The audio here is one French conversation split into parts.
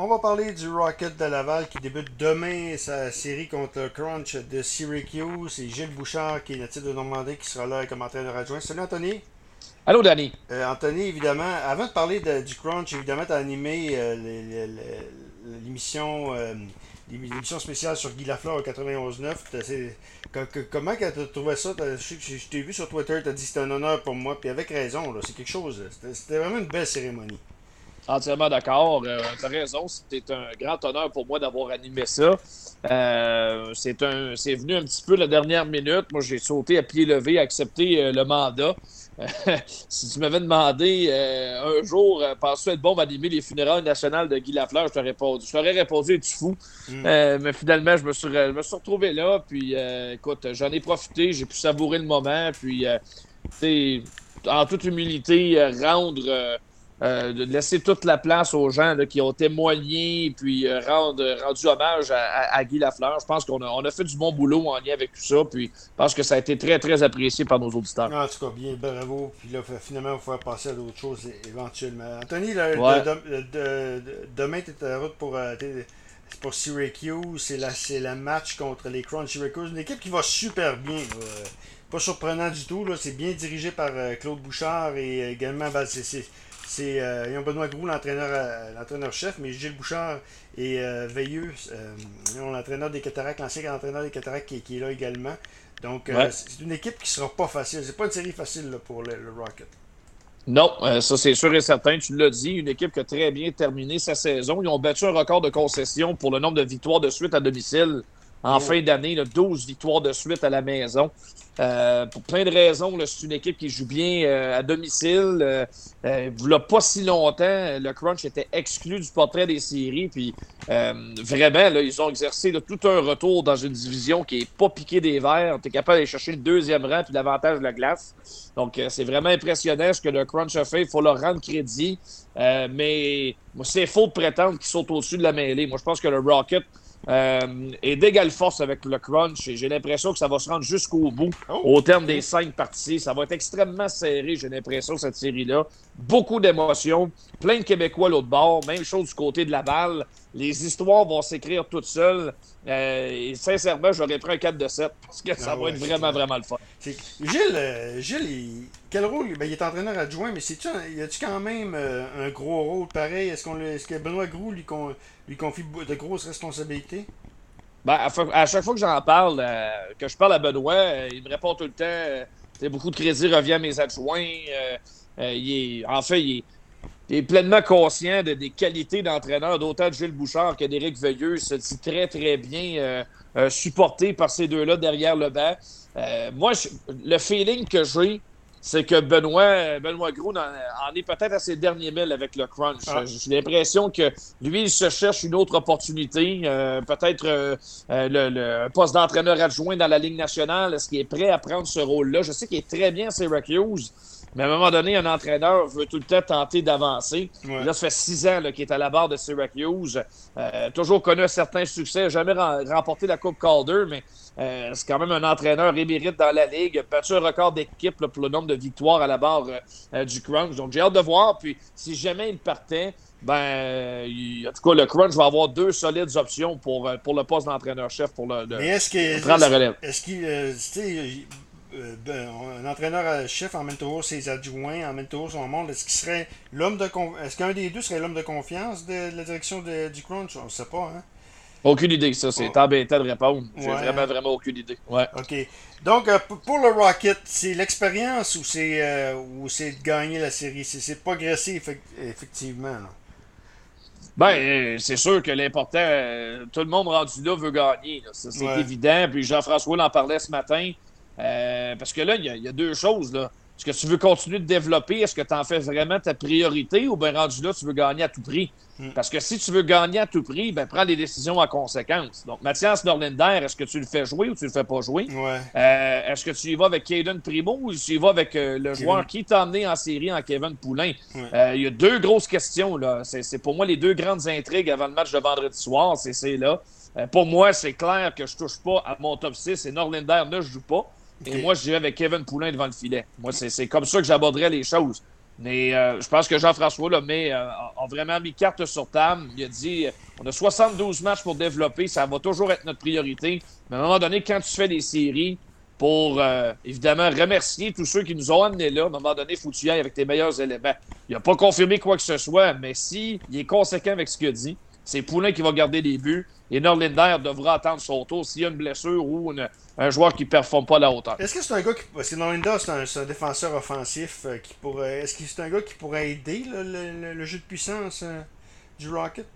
on va parler du Rocket de Laval qui débute demain sa série contre le Crunch de Syracuse. C'est Gilles Bouchard qui est natif de Normandie qui sera là comme entraîneur adjoint. Salut Anthony. Allô Danny. Euh, Anthony, évidemment, avant de parler du Crunch, évidemment, tu as animé euh, l'émission euh, l'émission spéciale sur Guy Lafleur au 91.9. Comment tu as trouvé ça? Je t'ai vu sur Twitter, tu as dit que c'était un honneur pour moi, puis avec raison, c'est quelque chose. C'était vraiment une belle cérémonie. Entièrement d'accord. Euh, tu as raison, c'était un grand honneur pour moi d'avoir animé ça. Euh, c'est venu un petit peu la dernière minute. Moi, j'ai sauté à pied levé, accepté euh, le mandat. si tu m'avais demandé un jour, penses-tu être bon d'animer les funérailles nationales de Guy Lafleur, je t'aurais répondu. Je t'aurais répondu, es-tu fou? Mm. mais finalement, je me suis, me suis retrouvé là. Puis, écoute, j'en ai profité, j'ai pu savourer le moment. Puis, en toute humilité, rendre euh, de laisser toute la place aux gens qui ont témoigné puis euh, rendre, rendu hommage à, Guy Lafleur. Je pense qu'on a, on a fait du bon boulot en lien avec tout ça. Puis je pense que ça a été très, très apprécié par nos auditeurs. En tout cas, bien, bravo. Puis là, finalement, il faut passer à d'autres choses éventuellement. Anthony, demain, tu es en route pour, euh, pour Syracuse. C'est la, la match contre les Crunch Syracuse. Une équipe qui va super bien. Pas surprenant du tout. C'est bien dirigé par Claude Bouchard et également, ben, c'est c'est euh, Benoît Groux, euh, l'entraîneur-chef, mais Gilles Bouchard et euh, Veilleux, euh, l'entraîneur des Cataractes, l'ancien entraîneur des Cataractes qui, est là également. Donc, c'est une équipe qui sera pas facile. C'est pas une série facile pour le, Rocket. Non, ça c'est sûr et certain. Tu l'as dit, une équipe qui a très bien terminé sa saison. Ils ont battu un record de concession pour le nombre de victoires de suite à domicile en fin d'année. 12 victoires de suite à la maison. Euh, pour plein de raisons, c'est une équipe qui joue bien euh, à domicile. Euh, euh pas si longtemps, le Crunch était exclu du portrait des séries. Puis vraiment, là, ils ont exercé tout un retour dans une division qui n'est pas piquée des verres. Tu es capable d'aller chercher le deuxième rang puis l'avantage de la glace. Donc, c'est vraiment impressionnant ce que le Crunch a fait. Il faut leur rendre crédit. mais c'est faux de prétendre qu'ils sont au-dessus de la mêlée. Moi, je pense que le Rocket euh, et d'égale force avec le crunch. J'ai l'impression que ça va se rendre jusqu'au bout oh. au terme des cinq parties. Ça va être extrêmement serré, j'ai l'impression, cette série-là. Beaucoup d'émotions, plein de Québécois à l'autre bord. Même chose du côté de la balle. Les histoires vont s'écrire toutes seules. Euh, et sincèrement, j'aurais pris un 4 de 7 parce que ça ah va être vraiment, vraiment le fun. Gilles, euh, Gilles quel rôle? Ben, Il est entraîneur adjoint, mais c'est y a-tu quand même un gros rôle pareil? Est-ce, qu'on, est-ce que Benoît Groux lui, lui confie de grosses responsabilités? Ben, à, chaque fois que j'en parle, euh, que je parle à Benoît, euh, il me répond tout le temps euh, beaucoup de crédit revient à mes adjoints. il est, en fait, il est, pleinement conscient des qualités d'entraîneur, d'autant de Gilles Bouchard que d'Éric Veilleux se dit très, très bien supporté par ces deux-là derrière le banc. moi, le feeling que j'ai, c'est que Benoît, Benoît Gros en, est peut-être à ses derniers milles avec le crunch. Ah. J'ai l'impression que lui, il se cherche une autre opportunité, euh, peut-être euh, euh, le, poste d'entraîneur adjoint dans la Ligue nationale. Est-ce qu'il est prêt à prendre ce rôle-là? Je sais qu'il est très bien à Syracuse, mais à un moment donné, un entraîneur veut tout le temps tenter d'avancer. Là, ça fait six ans qu'il est à la barre de Syracuse. toujours connu un certain succès, jamais remporté la Coupe Calder, mais euh, c'est quand même un entraîneur émérite dans la Ligue. Battu un record d'équipe pour le nombre de victoires à la barre euh, euh, du Crunch. Donc, j'ai hâte de voir. Puis, si jamais il partait, ben, en tout cas, le Crunch va avoir deux solides options pour, pour le poste d'entraîneur-chef pour, le, prendre la relève. Est-ce qu'il, ben, un entraîneur-chef emmène toujours ses adjoints, emmène toujours son monde. Est-ce qu'il serait l'homme de Est-ce qu'un des deux serait l'homme de confiance de, la direction du Crunch? On ne sait pas, hein? Aucune idée, ça. C'est oh. embêtant de répondre. J'ai vraiment, vraiment aucune idée. Ouais. OK. Donc, euh, pour le Rocket, c'est l'expérience ou c'est euh, de gagner la série? C'est progresser, effectivement. Ben, euh, c'est sûr que l'important, tout le monde rendu là veut gagner. C'est évident. Puis Jean-François en parlait ce matin. Parce que là, il y, y, a deux choses. là. Est-ce que tu veux continuer de développer? Est-ce que tu en fais vraiment ta priorité ou bien rendu là, tu veux gagner à tout prix? Hmm. Parce que si tu veux gagner à tout prix, ben prends les décisions en conséquence. Donc, Mathias Norlinder, est-ce que tu le fais jouer ou tu le fais pas jouer? Euh, est-ce que tu y vas avec Caden Primo ou tu y vas avec euh, le joueur qui t'a emmené en série en Kevin Poulain? Euh, il y a deux grosses questions. là. C'est pour moi les deux grandes intrigues avant le match de vendredi soir. C'est là. pour moi, c'est clair que je touche pas à mon top 6 et Norlinder ne joue pas. Et moi, je dirais avec Kevin Poulain devant le filet. Moi, c'est comme ça que j'aborderais les choses. Mais euh, je pense que Jean-François euh, a vraiment mis carte sur table. Il a dit on a 72 matchs pour développer, ça va toujours être notre priorité. Mais à un moment donné, quand tu fais des séries, pour évidemment remercier tous ceux qui nous ont amenés là, à un moment donné, il faut que tu y ailles avec tes meilleurs éléments. Il n'a pas confirmé quoi que ce soit, mais si il est conséquent avec ce qu'il a dit, c'est Poulain qui va garder les buts. Et Norlinder devra attendre son tour s'il y a une blessure ou un joueur qui ne performe pas à la hauteur. Est-ce que c'est un gars qui. Parce que Norlinder, c'est un, défenseur offensif euh, qui pourrait. Est-ce que c'est un gars qui pourrait aider le, jeu de puissance euh, du Rocket?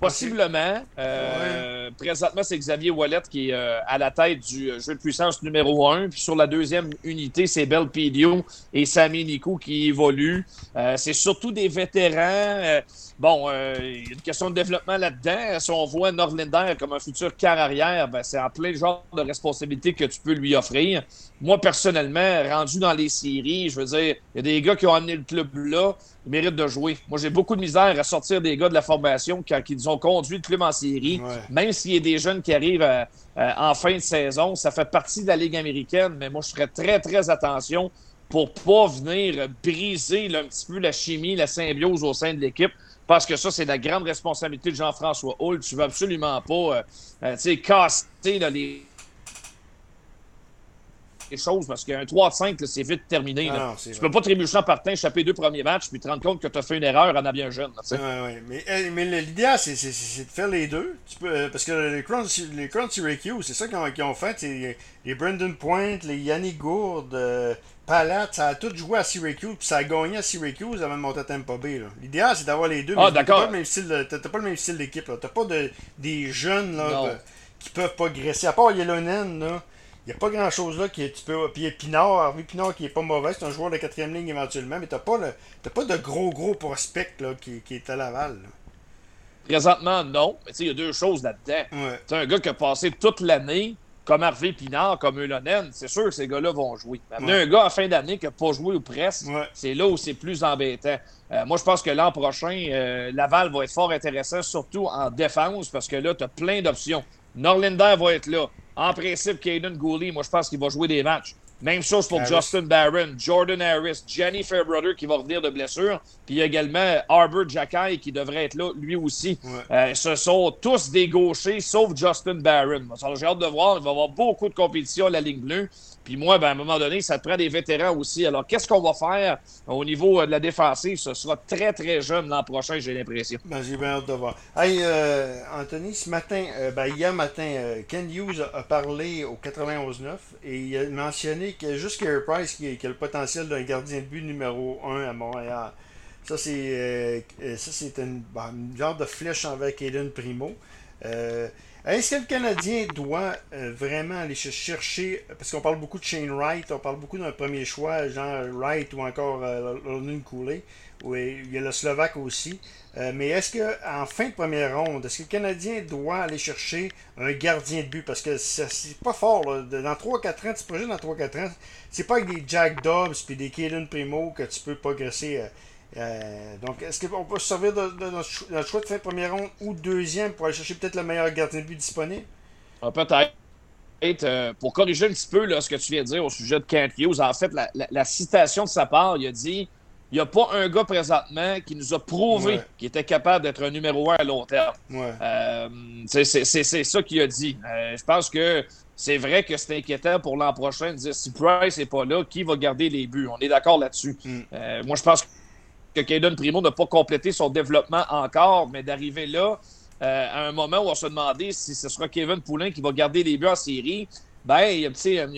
Possiblement. Euh, présentement, c'est Xavier Wallet qui est à la tête du jeu de puissance numéro 1. Puis sur la deuxième unité, c'est Belpedio et Sami Nico qui évoluent. c'est surtout des vétérans. Bon, euh, il y a une question de développement là-dedans. Si on voit Norlinder comme un futur carrière, ben, c'est en plein genre de responsabilité que tu peux lui offrir. Moi, personnellement, rendu dans les séries, je veux dire, il y a des gars qui ont amené le club là, ils méritent de jouer. Moi, j'ai beaucoup de misère à sortir des gars de la formation quand ils ont conduit le club en série. Même s'il y a des jeunes qui arrivent euh, euh, en fin de saison, ça fait partie de la Ligue américaine, mais moi, je ferais très, très attention pour pas venir briser un petit peu la chimie, la symbiose au sein de l'équipe parce que ça, c'est la grande responsabilité de Jean-François Hull. Tu ne veux absolument pas euh, euh, casser les... choses parce qu'un 3-5, c'est vite terminé. Ah tu peux pas trébucher en partant, échapper deux premiers matchs puis te rendre compte que tu as fait une erreur en bien jeune. Mais, euh, mais l'idéal, c'est de faire les deux. Tu peux, parce que les Crowns, les Syracuse, c'est ça qu'ils ont, fait. Les Brendan Point, les Yannick Gourde. Palat, ça a tout joué à Syracuse, puis ça a gagné à Syracuse avant de monter à Tampa Bay. L'idéal, c'est d'avoir les deux. Ah, d'accord. T'as pas le même style d'équipe. T'as pas de, des jeunes là, qui peuvent progresser. À part Yellownen, là, n'y a pas grand chose là qui tu peux. Puis Pinard, Harvey Pinard qui est pas mauvais, c'est un joueur de quatrième ligne éventuellement, mais t'as pas, pas de gros gros prospect là, qui, qui est à Laval. Présentement, non. Mais tu sais, il y a deux choses là-dedans. Ouais. un gars qui a passé toute l'année comme Harvey Pinard, comme Eulonen, c'est sûr que ces gars-là vont jouer. Mais un gars à fin d'année qui n'a pas joué ou presque, c'est là où c'est plus embêtant. Euh, moi, je pense que l'an prochain, euh, Laval va être fort intéressant, surtout en défense, parce que là, tu as plein d'options. Norlinder va être là. En principe, Caden Gooley, moi, je pense qu'il va jouer des matchs. Même chose pour Justin Barron, Jordan Harris, Jenny Fairbrother qui va revenir de blessure. Puis également Arbor Jacky qui devrait être là lui aussi. Euh, ce sont tous des gauchers sauf Justin Barron. J'ai hâte de voir. Il va y avoir beaucoup de compétition à la ligne bleue. Puis moi, ben, à un moment donné, ça te prend des vétérans aussi. Alors, qu'est-ce qu'on va faire au niveau euh, de la défensive? Ce sera très, très jeune l'an prochain, j'ai l'impression. Ben, j'ai bien hâte de voir. Hey, euh, Anthony, ce matin, euh, ben, hier matin, Ken Hughes a, parlé au 91-9 et il a mentionné que juste Carey Price qui, a le potentiel d'un gardien de but numéro 1 à Montréal. Ça, c'est ça c'est une, ben, genre de flèche envers Kaden Primo. Est-ce que le Canadien doit euh, vraiment aller chercher, parce qu'on parle beaucoup de Shane Wright, on parle beaucoup d'un premier choix, genre Wright ou encore euh, London Cooley, oui, il y a le Slovaque aussi. Euh, mais est-ce qu'en fin de première ronde, est-ce que le Canadien doit aller chercher un gardien de but? Parce que c'est pas fort. Dans 3-4 ans, tu projets dans 3-4 ans, c'est pas avec des Jack Dobbs puis des Kaden Primo que tu peux progresser. Euh, donc, est-ce qu'on peut se servir de, notre choix de fin de première ronde ou deuxième pour aller chercher peut-être le meilleur gardien de but disponible? Ah, peut-être. Euh, pour corriger un petit peu là, ce que tu viens de dire au sujet de Kent Hughes, en fait, la, citation de sa part, il a dit il n'y a pas un gars présentement qui nous a prouvé qu'il était capable d'être un numéro un à long terme. Euh, c'est ça qu'il a dit. je pense que c'est vrai que c'est inquiétant pour l'an prochain de dire si Price n'est pas là, qui va garder les buts? On est d'accord là-dessus. Mm. moi, je pense que que Caden Primo n'a pas complété son développement encore, mais d'arriver là, euh, à un moment où on se demandait si ce sera Kevin Poulin qui va garder les buts en série, ben, il y, a un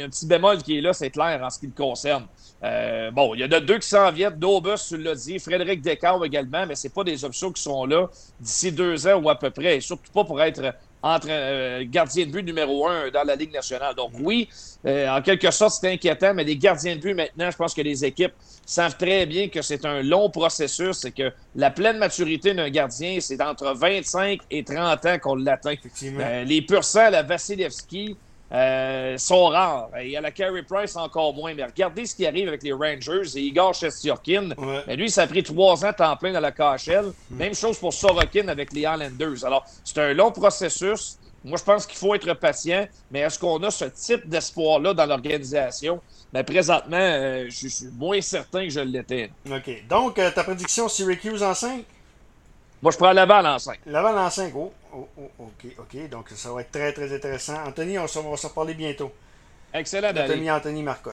petit, bémol qui est là, c'est clair, en ce qui le concerne. Euh, bon, il y en a deux qui s'en viennent, Dobus, tu l'as dit, Frédéric Descartes également, mais ce pas des options qui sont là d'ici deux ans ou à peu près, surtout pas pour être entre euh, gardien de but numéro un dans la Ligue nationale. Donc oui, euh, en quelque sorte, c'est inquiétant, mais les gardiens de but maintenant, je pense que les équipes savent très bien que c'est un long processus, c'est que la pleine maturité d'un gardien, c'est entre 25 et 30 ans qu'on l'atteint. Euh, les pur la Vasilevski, euh, sont rares. Il y a la Carey Price encore moins. Mais regardez ce qui arrive avec les Rangers et Igor Shestyorkin. Mais lui, ça a pris trois ans temps plein dans la KHL. Hmm. Même chose pour Sorokin avec les Islanders. Alors, c'est un long processus. Moi, je pense qu'il faut être patient, mais est-ce qu'on a ce type d'espoir-là dans l'organisation? Mais présentement, euh, je suis moins certain que je l'étais. OK. Donc, euh, ta prédiction Syracuse en 5? Moi, je prends Laval en 5. Laval en 5. Oh, oh, oh, OK, OK. Donc, ça va être très, très intéressant. Anthony, on, va se reparler bientôt. Excellent, Anthony, Anthony Marcotte.